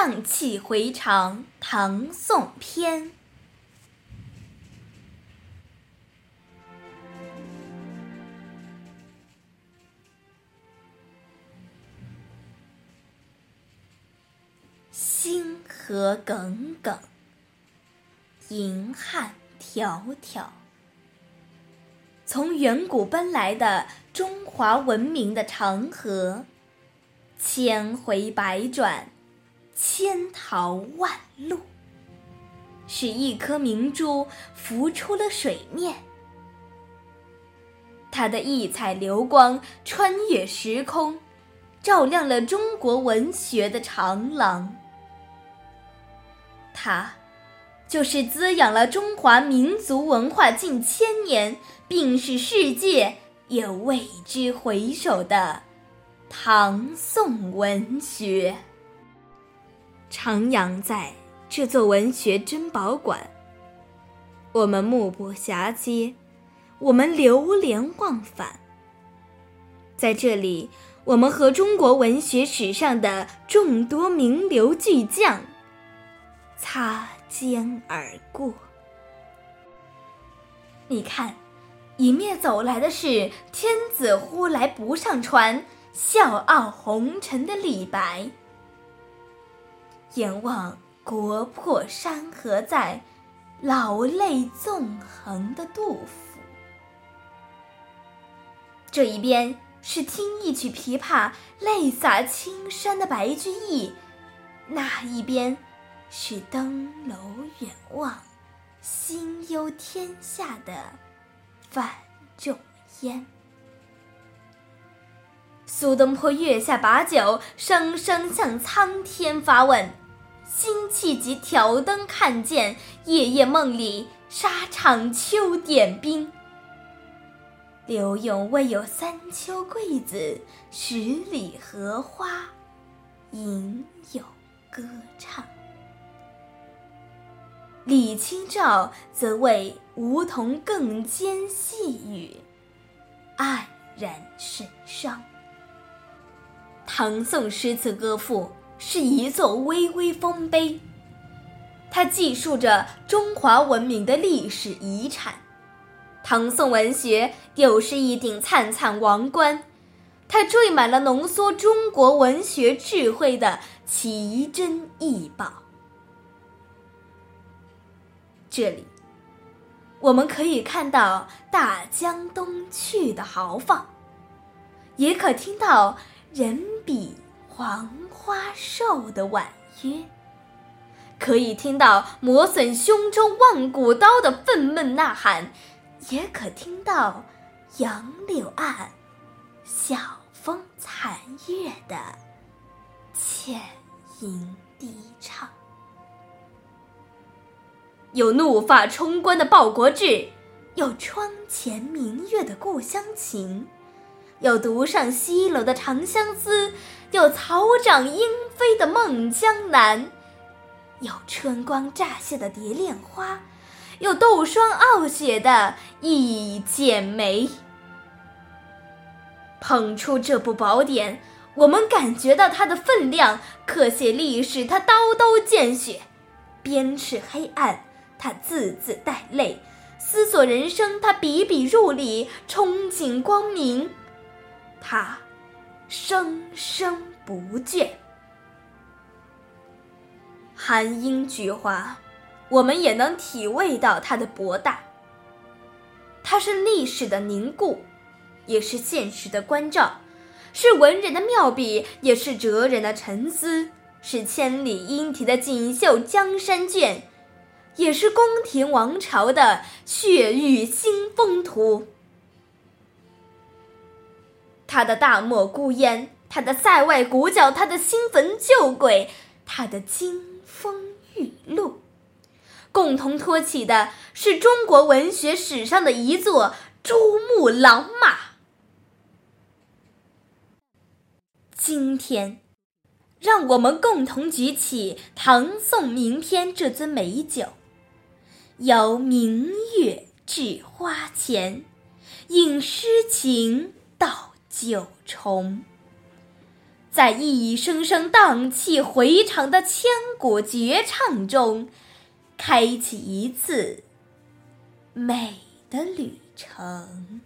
荡气回肠，唐宋篇。星河耿耿，银汉迢迢。从远古奔来的中华文明的长河，千回百转。千淘万漉，使一颗明珠浮出了水面。它的异彩流光穿越时空，照亮了中国文学的长廊。它，就是滋养了中华民族文化近千年，并使世界也为之回首的唐宋文学。徜徉在这座文学珍宝馆，我们目不暇接，我们流连忘返。在这里，我们和中国文学史上的众多名流巨匠擦肩而过。你看，迎面走来的是“天子呼来不上船，笑傲红尘”的李白。眼望国破山河在，老泪纵横的杜甫。这一边是听一曲琵琶泪洒青山的白居易，那一边是登楼远望，心忧天下的范仲淹。苏东坡月下把酒，声声向苍天发问。辛弃疾挑灯看剑，夜夜梦里沙场秋点兵。柳永未有三秋桂子，十里荷花吟咏歌唱。李清照则为梧桐更兼细雨，黯然神伤。唐宋诗词歌赋。是一座巍巍丰碑，它记述着中华文明的历史遗产；唐宋文学又是一顶灿灿王冠，它缀满了浓缩中国文学智慧的奇珍异宝。这里，我们可以看到大江东去的豪放，也可听到人比。黄花瘦的婉约，可以听到磨损胸中万古刀的愤懑呐喊，也可听到杨柳岸晓风残月的浅吟低唱。有怒发冲冠的报国志，有窗前明月的故乡情。有独上西楼的《长相思》，有草长莺飞的《梦江南》，有春光乍泄的《蝶恋花》，有斗霜傲雪的《一剪梅》。捧出这部宝典，我们感觉到它的分量；刻写历史，它刀刀见血；鞭笞黑暗，它字字带泪；思索人生，它笔笔入里；憧憬光明。他生生不倦，寒英菊花，我们也能体味到它的博大。它是历史的凝固，也是现实的关照；是文人的妙笔，也是哲人的沉思；是千里莺啼的锦绣江山卷，也是宫廷王朝的血雨腥风图。他的大漠孤烟，他的塞外鼓角，他的新坟旧鬼，他的金风玉露，共同托起的是中国文学史上的一座珠穆朗玛。今天，让我们共同举起唐宋名篇这尊美酒，邀明月至花前，饮诗情到。九重，在一声声荡气回肠的千古绝唱中，开启一次美的旅程。